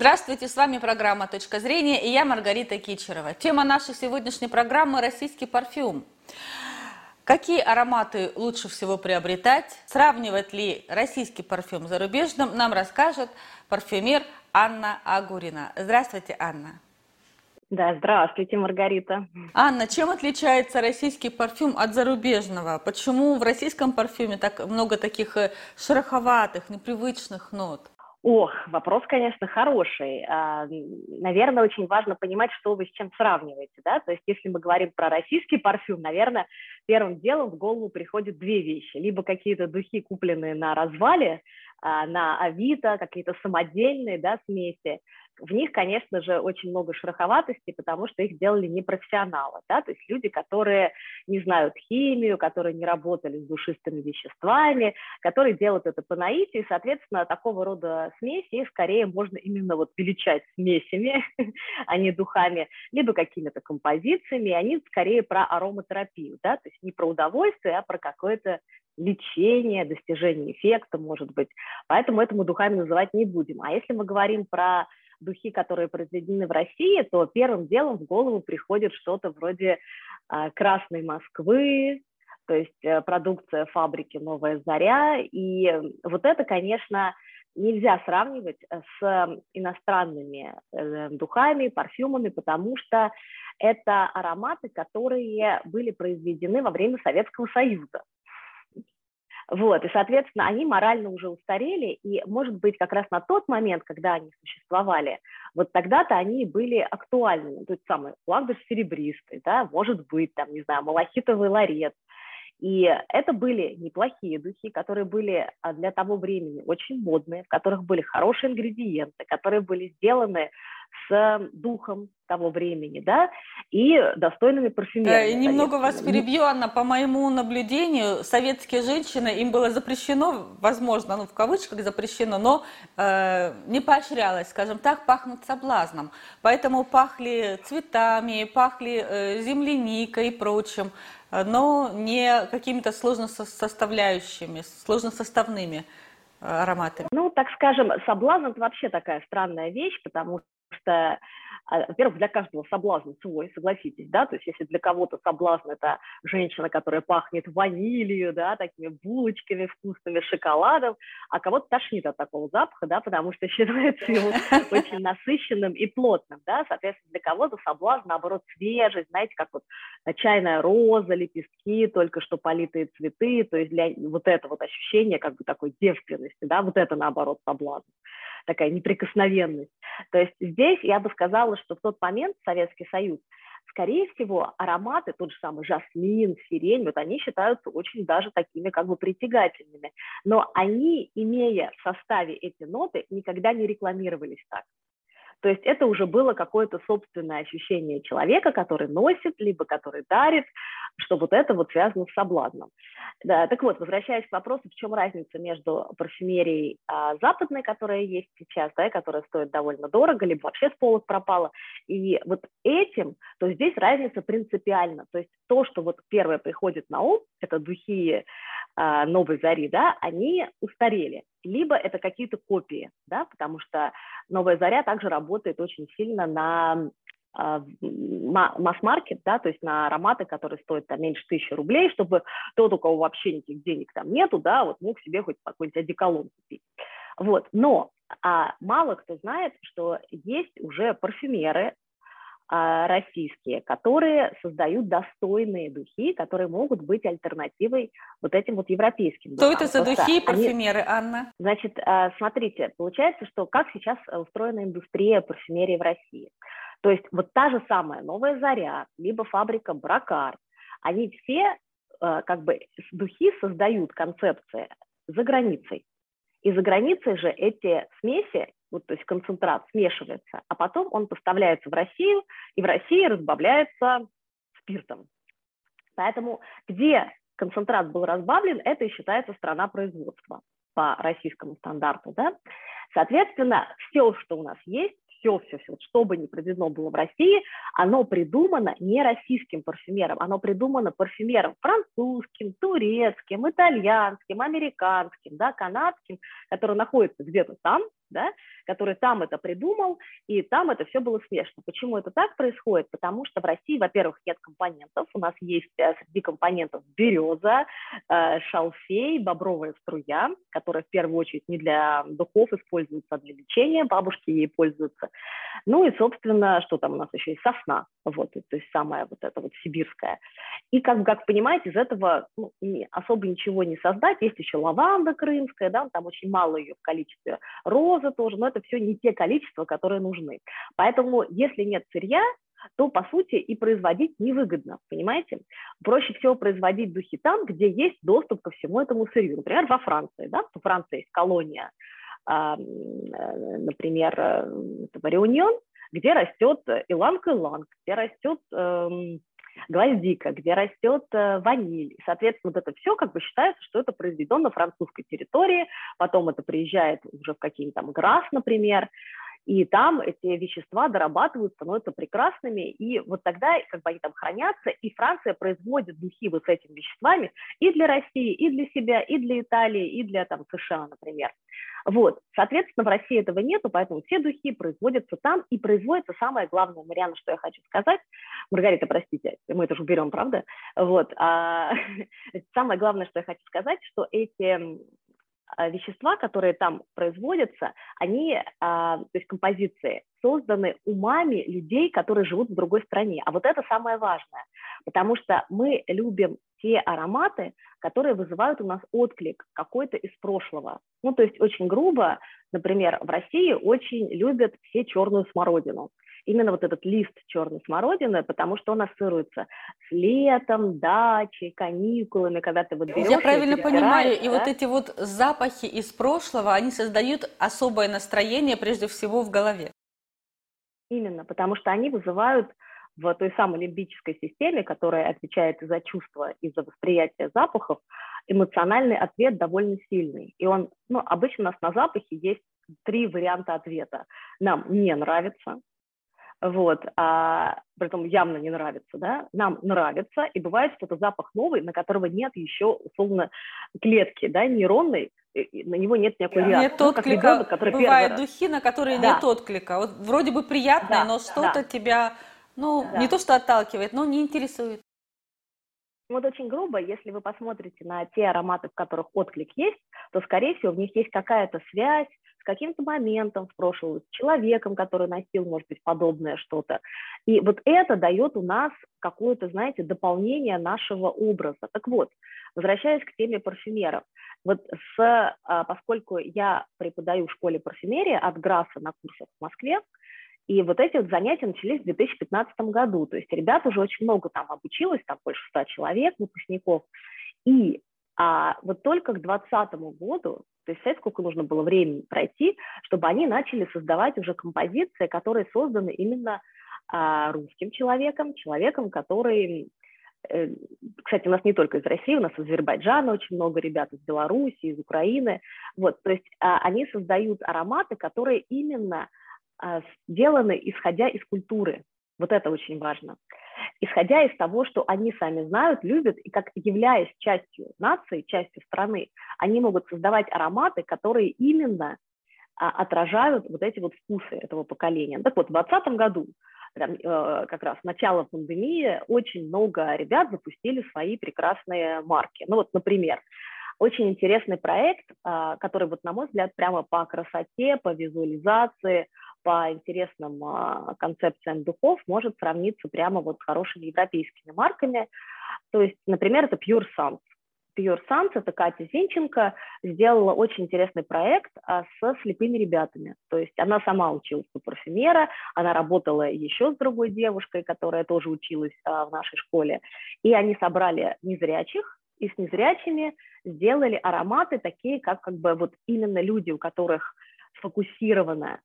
Здравствуйте, с вами программа «Точка зрения» и я Маргарита Кичерова. Тема нашей сегодняшней программы – российский парфюм. Какие ароматы лучше всего приобретать? Сравнивать ли российский парфюм с зарубежным, нам расскажет парфюмер Анна Агурина. Здравствуйте, Анна. Да, здравствуйте, Маргарита. Анна, чем отличается российский парфюм от зарубежного? Почему в российском парфюме так много таких э, шероховатых, непривычных нот? Ох, вопрос, конечно, хороший. А, наверное, очень важно понимать, что вы с чем сравниваете. Да? То есть, если мы говорим про российский парфюм, наверное, первым делом в голову приходят две вещи. Либо какие-то духи, купленные на развале, на Авито, какие-то самодельные да, смеси, в них, конечно же, очень много шероховатости, потому что их делали не профессионалы, да, то есть люди, которые не знают химию, которые не работали с душистыми веществами, которые делают это по наитию, и, соответственно, такого рода смеси скорее можно именно вот величать смесями, а не духами, либо какими-то композициями, они скорее про ароматерапию, да, то есть не про удовольствие, а про какое-то лечение, достижение эффекта, может быть. Поэтому это мы духами называть не будем. А если мы говорим про духи, которые произведены в России, то первым делом в голову приходит что-то вроде э, «Красной Москвы», то есть э, продукция фабрики «Новая заря». И вот это, конечно, нельзя сравнивать с иностранными э, духами, парфюмами, потому что это ароматы, которые были произведены во время Советского Союза. Вот, и, соответственно, они морально уже устарели, и, может быть, как раз на тот момент, когда они существовали, вот тогда-то они были актуальными. То есть самый ландыш серебристый, да, может быть, там, не знаю, малахитовый ларец. И это были неплохие духи, которые были а, для того времени очень модные, в которых были хорошие ингредиенты, которые были сделаны с духом того времени, да, и достойными парфюмерами. И немного вас перебью, Анна, по моему наблюдению, советские женщины, им было запрещено, возможно, ну, в кавычках запрещено, но э, не поощрялось, скажем так, пахнуть соблазном. Поэтому пахли цветами, пахли э, земляникой и прочим, но не какими-то сложносоставляющими, сложносоставными э, ароматами. Ну, так скажем, соблазн – это вообще такая странная вещь, потому что во-первых, для каждого соблазн свой, согласитесь, да, то есть если для кого-то соблазн – это женщина, которая пахнет ванилью, да, такими булочками вкусными, шоколадом, а кого-то тошнит от такого запаха, да, потому что считается его очень насыщенным и плотным, да, соответственно, для кого-то соблазн, наоборот, свежесть, знаете, как вот чайная роза, лепестки, только что политые цветы, то есть для вот это вот ощущение как бы такой девственности, да, вот это, наоборот, соблазн такая неприкосновенность. То есть здесь я бы сказала, что в тот момент Советский Союз, скорее всего, ароматы, тот же самый жасмин, сирень, вот они считаются очень даже такими как бы притягательными. Но они, имея в составе эти ноты, никогда не рекламировались так. То есть это уже было какое-то собственное ощущение человека, который носит, либо который дарит, что вот это вот связано с соблазном. Да, так вот, возвращаясь к вопросу, в чем разница между парфюмерией а, западной, которая есть сейчас, да, которая стоит довольно дорого, либо вообще с полок пропала, и вот этим, то здесь разница принципиальна. То есть то, что вот первое приходит на ум, это духи а, новой зари, да, они устарели. Либо это какие-то копии, да, потому что новая заря также работает очень сильно на а, масс-маркет, да, то есть на ароматы, которые стоят там меньше тысячи рублей, чтобы тот, у кого вообще никаких денег там нету, да, вот мог себе хоть какой-нибудь одеколон купить. Вот, но а, мало кто знает, что есть уже парфюмеры, российские, которые создают достойные духи, которые могут быть альтернативой вот этим вот европейским духам. Что это за духи и парфюмеры, Анна? Значит, а, смотрите, получается, что как сейчас устроена индустрия парфюмерии в России. То есть вот та же самая «Новая заря», либо фабрика «Бракар», они все а, как бы духи создают концепции за границей. И за границей же эти смеси вот, то есть концентрат смешивается, а потом он поставляется в Россию, и в России разбавляется спиртом. Поэтому где концентрат был разбавлен, это и считается страна производства по российскому стандарту. Да? Соответственно, все, что у нас есть, все, все, все, что бы ни произведено было в России, оно придумано не российским парфюмером, оно придумано парфюмером французским, турецким, итальянским, американским, да, канадским, который находится где-то там, да, который там это придумал, и там это все было смешно. Почему это так происходит? Потому что в России, во-первых, нет компонентов, у нас есть э, среди компонентов береза, э, шалфей, бобровая струя, которая в первую очередь не для духов используется, а для лечения, бабушки ей пользуются. Ну и, собственно, что там у нас еще есть сосна, вот, то есть самая вот эта вот сибирская. И как, как понимаете, из этого ну, особо ничего не создать. Есть еще лаванда крымская, да, там очень мало ее в количестве, роза тоже, но это все не те количества, которые нужны. Поэтому, если нет сырья, то, по сути, и производить невыгодно, понимаете? Проще всего производить духи там, где есть доступ ко всему этому сырью. Например, во Франции, да, во Франции есть колония, э, например, э, Реунион, где растет иланг-иланг, где растет эм, гвоздика, где растет э, ваниль. Соответственно, вот это все как бы считается, что это произведено на французской территории, потом это приезжает уже в какие-нибудь там Грас, например, и там эти вещества дорабатывают, становятся прекрасными, и вот тогда как бы они там хранятся, и Франция производит духи вот с этими веществами и для России, и для себя, и для Италии, и для там США, например. Вот, соответственно, в России этого нету, поэтому все духи производятся там, и производится самое главное, Мариана, что я хочу сказать, Маргарита, простите, мы это же уберем, правда? Вот, а, самое главное, что я хочу сказать, что эти вещества, которые там производятся, они, а, то есть композиции, созданы умами людей, которые живут в другой стране. А вот это самое важное, потому что мы любим те ароматы, которые вызывают у нас отклик какой-то из прошлого. Ну, то есть очень грубо, например, в России очень любят все черную смородину именно вот этот лист черной смородины, потому что он ассоциируется с летом, дачей, каникулами, когда ты вот берешь... Я правильно понимаю, да? и вот эти вот запахи из прошлого, они создают особое настроение прежде всего в голове. Именно, потому что они вызывают в той самой лимбической системе, которая отвечает за чувства и за восприятие запахов, эмоциональный ответ довольно сильный. И он, ну, обычно у нас на запахе есть три варианта ответа. Нам не нравится, вот, а, притом явно не нравится, да, нам нравится, и бывает, что это запах новый, на которого нет еще, условно, клетки, да, нейронной, на него нет никакой реакции. Нет ну, отклика, ребенок, который бывают духи, на которые да. нет отклика, вот вроде бы приятное, да, но что-то да. тебя, ну, да. не то что отталкивает, но не интересует. Вот очень грубо, если вы посмотрите на те ароматы, в которых отклик есть, то, скорее всего, в них есть какая-то связь, с каким-то моментом в прошлом, с человеком, который носил, может быть, подобное что-то. И вот это дает у нас какое-то, знаете, дополнение нашего образа. Так вот, возвращаясь к теме парфюмеров, вот с, а, поскольку я преподаю в школе парфюмерии от Грасса на курсах в Москве, и вот эти вот занятия начались в 2015 году. То есть ребят уже очень много там обучилось, там больше ста человек, выпускников. И а вот только к 2020 году, то есть сколько нужно было времени пройти, чтобы они начали создавать уже композиции, которые созданы именно а, русским человеком, человеком, который э, кстати, у нас не только из России, у нас из Азербайджана очень много ребят, из Беларуси, из Украины. Вот, то есть а, они создают ароматы, которые именно а, сделаны исходя из культуры. Вот это очень важно исходя из того, что они сами знают, любят, и как являясь частью нации, частью страны, они могут создавать ароматы, которые именно а, отражают вот эти вот вкусы этого поколения. Так вот, в 2020 году, там, э, как раз начало пандемии, очень много ребят запустили свои прекрасные марки. Ну вот, например, очень интересный проект, а, который, вот, на мой взгляд, прямо по красоте, по визуализации, по интересным а, концепциям духов может сравниться прямо вот с хорошими европейскими марками. То есть, например, это Pure Sans. Pure Sans, это Катя Зинченко, сделала очень интересный проект а, со слепыми ребятами. То есть она сама училась у парфюмера, она работала еще с другой девушкой, которая тоже училась а, в нашей школе. И они собрали незрячих, и с незрячими сделали ароматы такие, как как бы вот именно люди, у которых сфокусировано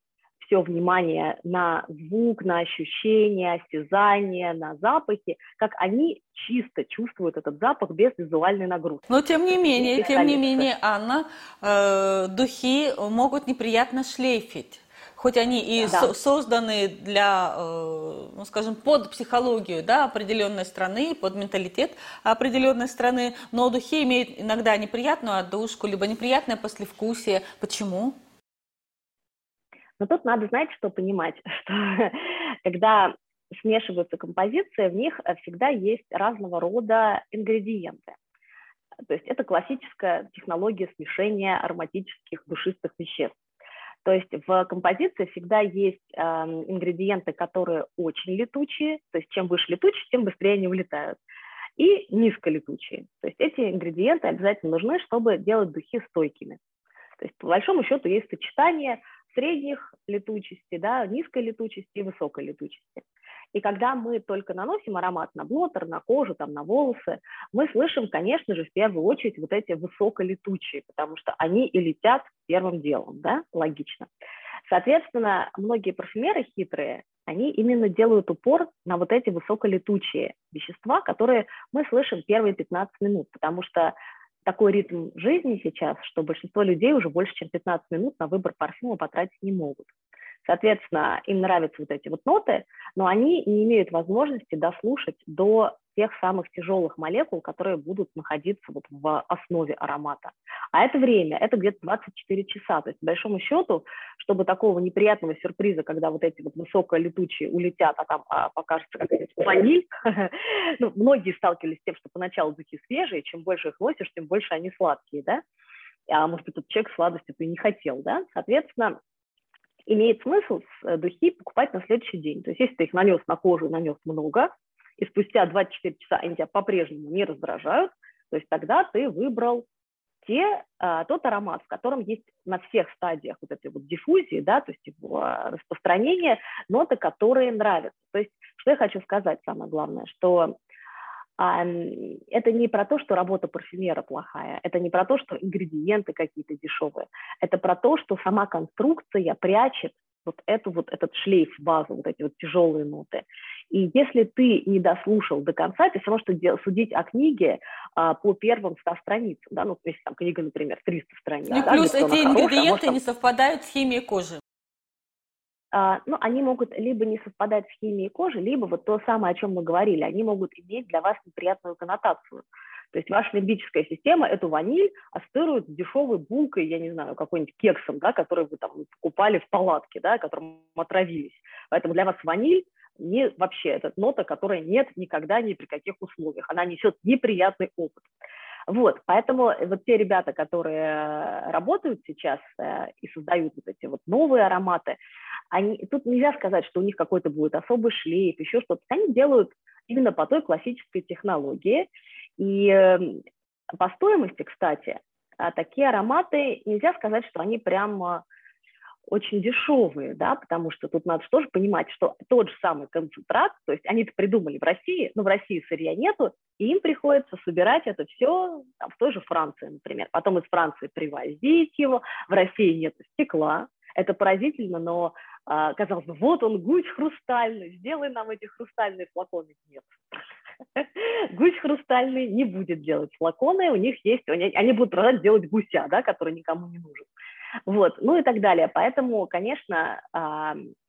все внимание на звук, на ощущения, осязание, на запахи, как они чисто чувствуют этот запах без визуальной нагрузки. Но тем не менее, тем не менее, Анна, э, духи могут неприятно шлейфить хоть они и да. созданы для, э, ну, скажем, под психологию да, определенной страны, под менталитет определенной страны, но духи имеют иногда неприятную отдушку, либо неприятное послевкусие. Почему? Но тут надо, знаете, что понимать, что когда смешиваются композиции, в них всегда есть разного рода ингредиенты. То есть это классическая технология смешения ароматических душистых веществ. То есть в композиции всегда есть э, ингредиенты, которые очень летучие, то есть чем выше летучие, тем быстрее они вылетают, и низколетучие. То есть эти ингредиенты обязательно нужны, чтобы делать духи стойкими. То есть по большому счету есть сочетание средних летучести, да, низкой летучести и высокой летучести. И когда мы только наносим аромат на блотер, на кожу, там, на волосы, мы слышим, конечно же, в первую очередь вот эти высоколетучие, потому что они и летят первым делом, да, логично. Соответственно, многие парфюмеры хитрые, они именно делают упор на вот эти высоколетучие вещества, которые мы слышим первые 15 минут, потому что такой ритм жизни сейчас, что большинство людей уже больше, чем 15 минут на выбор парфюма потратить не могут. Соответственно, им нравятся вот эти вот ноты, но они не имеют возможности дослушать до тех самых тяжелых молекул, которые будут находиться вот в основе аромата. А это время, это где-то 24 часа. То есть, по большому счету, чтобы такого неприятного сюрприза, когда вот эти вот высоколетучие улетят, а там а, покажется какая-нибудь ваниль, ну, многие сталкивались с тем, что поначалу духи свежие, чем больше их носишь, тем больше они сладкие, да? А может, этот человек сладости ты не хотел, да? Соответственно, имеет смысл э, духи покупать на следующий день. То есть если ты их нанес на кожу, нанес много, и спустя 24 часа они тебя по-прежнему не раздражают, то есть тогда ты выбрал те, а, тот аромат, в котором есть на всех стадиях вот этой вот диффузии, да, то есть его распространения, ноты, которые нравятся. То есть что я хочу сказать, самое главное, что это не про то, что работа парфюмера плохая, это не про то, что ингредиенты какие-то дешевые, это про то, что сама конструкция прячет вот эту вот этот шлейф базу, вот эти вот тяжелые ноты. И если ты не дослушал до конца, это все равно, что судить о книге а, по первым 100 страницам, да, ну, если там книга, например, 300 страниц. Ну, да, плюс эти ингредиенты хорошая, может, не совпадают с химией кожи. А, ну, они могут либо не совпадать с химией кожи, либо вот то самое, о чем мы говорили, они могут иметь для вас неприятную коннотацию. То есть ваша лимбическая система эту ваниль ассоциирует с дешевой булкой, я не знаю, какой-нибудь кексом, да, который вы там покупали в палатке, да, которым отравились. Поэтому для вас ваниль не вообще этот нота, которая нет никогда ни при каких условиях. Она несет неприятный опыт. Вот, поэтому вот те ребята, которые работают сейчас э, и создают вот эти вот новые ароматы, они, тут нельзя сказать, что у них какой-то будет особый шлейф, еще что-то. Они делают именно по той классической технологии. И эм, по стоимости, кстати, а, такие ароматы, нельзя сказать, что они прям очень дешевые, да, потому что тут надо тоже понимать, что тот же самый концентрат, то есть они это придумали в России, но в России сырья нету, и им приходится собирать это все там, в той же Франции, например. Потом из Франции привозить его, в России нет стекла, это поразительно, но а, казалось бы, вот он, гусь хрустальный, сделай нам эти хрустальные флаконы. Нет. Гусь хрустальный не будет делать флаконы, у них есть, они будут продолжать делать гуся, да, который никому не нужен. Вот, ну и так далее. Поэтому, конечно,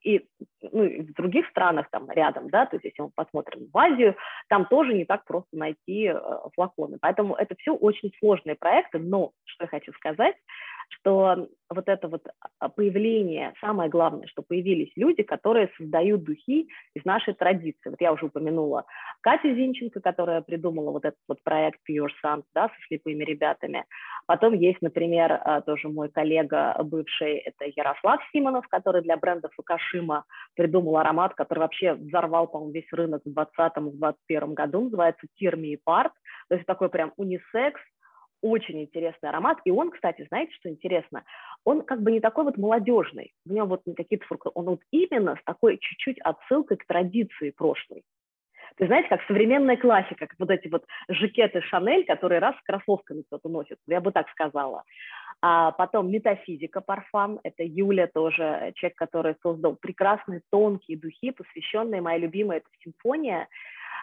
и, ну, и в других странах там рядом, да, то есть если мы посмотрим в Азию, там тоже не так просто найти э, флаконы. Поэтому это все очень сложные проекты, но что я хочу сказать, что вот это вот а, появление, самое главное, что появились люди, которые создают духи из нашей традиции. Вот я уже упомянула Катю Зинченко, которая придумала вот этот вот проект Pure Sun, да, со слепыми ребятами. Потом есть, например, а, тоже мой коллега бывший, это Ярослав Симонов, который для бренда Фукашима придумал аромат, который вообще взорвал, по-моему, весь рынок в 2020-2021 году, называется Тирми и Парт. То есть такой прям унисекс, очень интересный аромат. И он, кстати, знаете, что интересно? Он как бы не такой вот молодежный. У него вот какие-то фруктовые. Он вот именно с такой чуть-чуть отсылкой к традиции прошлой. Ты знаете, как современная классика, как вот эти вот жакеты Шанель, которые раз с кроссовками кто-то носит, я бы так сказала. А потом метафизика парфам, это Юля тоже, человек, который создал прекрасные тонкие духи, посвященные, моя любимая, это симфония,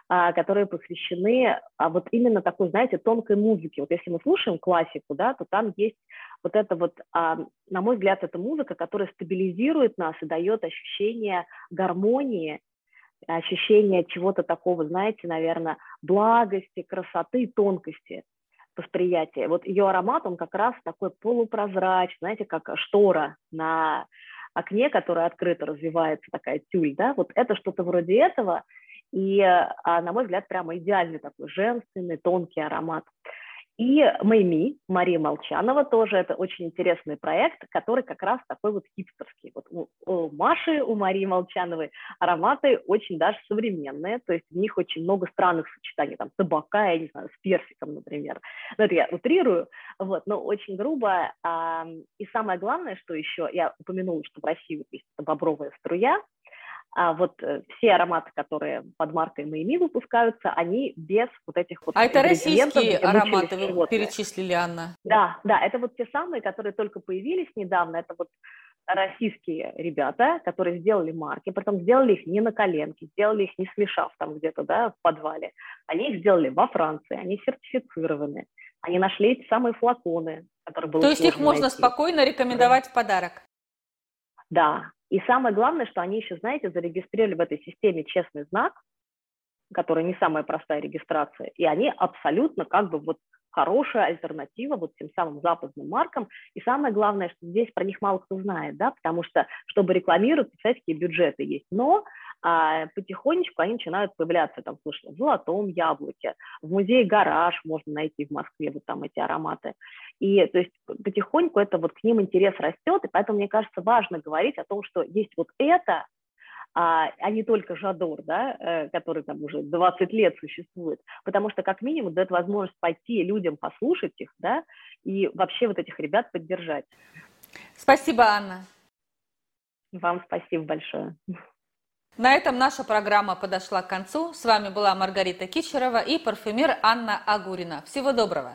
которые посвящены а, вот именно такой, знаете, тонкой музыке. Вот если мы слушаем классику, да, то там есть вот это вот, а, на мой взгляд, это музыка, которая стабилизирует нас и дает ощущение гармонии, ощущение чего-то такого, знаете, наверное, благости, красоты, тонкости восприятия. Вот ее аромат, он как раз такой полупрозрачный, знаете, как штора на окне, которое открыто развивается, такая тюль, да, вот это что-то вроде этого, и, а, на мой взгляд, прямо идеальный такой женственный, тонкий аромат. И Мэйми, Мария Молчанова, тоже это очень интересный проект, который как раз такой вот хипстерский. Вот у, у Маши, у Марии Молчановой ароматы очень даже современные, то есть в них очень много странных сочетаний, там, табака, я не знаю, с персиком, например. Ну, это я утрирую, вот, но очень грубо. А, и самое главное, что еще, я упомянула, что в России есть бобровая струя, а вот э, все ароматы, которые под маркой Майми выпускаются, они без вот этих вот А это российские ароматы вы животные. перечислили, Анна? Да, да, это вот те самые, которые только появились недавно, это вот российские ребята, которые сделали марки, потом сделали их не на коленке, сделали их не смешав там где-то, да, в подвале. Они их сделали во Франции, они сертифицированы. Они нашли эти самые флаконы, которые было То есть их можно найти. спокойно рекомендовать да. в подарок? Да, и самое главное, что они еще, знаете, зарегистрировали в этой системе честный знак, который не самая простая регистрация, и они абсолютно как бы вот хорошая альтернатива вот тем самым западным маркам. И самое главное, что здесь про них мало кто знает, да, потому что, чтобы рекламировать, всякие бюджеты есть. Но а потихонечку они начинают появляться, там, слышно, в «Золотом яблоке», в музее «Гараж» можно найти в Москве вот там эти ароматы. И то есть потихоньку это вот к ним интерес растет, и поэтому, мне кажется, важно говорить о том, что есть вот это, а, а не только Жадор, да, э, который там уже 20 лет существует, потому что как минимум дает возможность пойти людям послушать их, да, и вообще вот этих ребят поддержать. Спасибо, Анна. Вам спасибо большое. На этом наша программа подошла к концу. С вами была Маргарита Кичерова и парфюмер Анна Агурина. Всего доброго!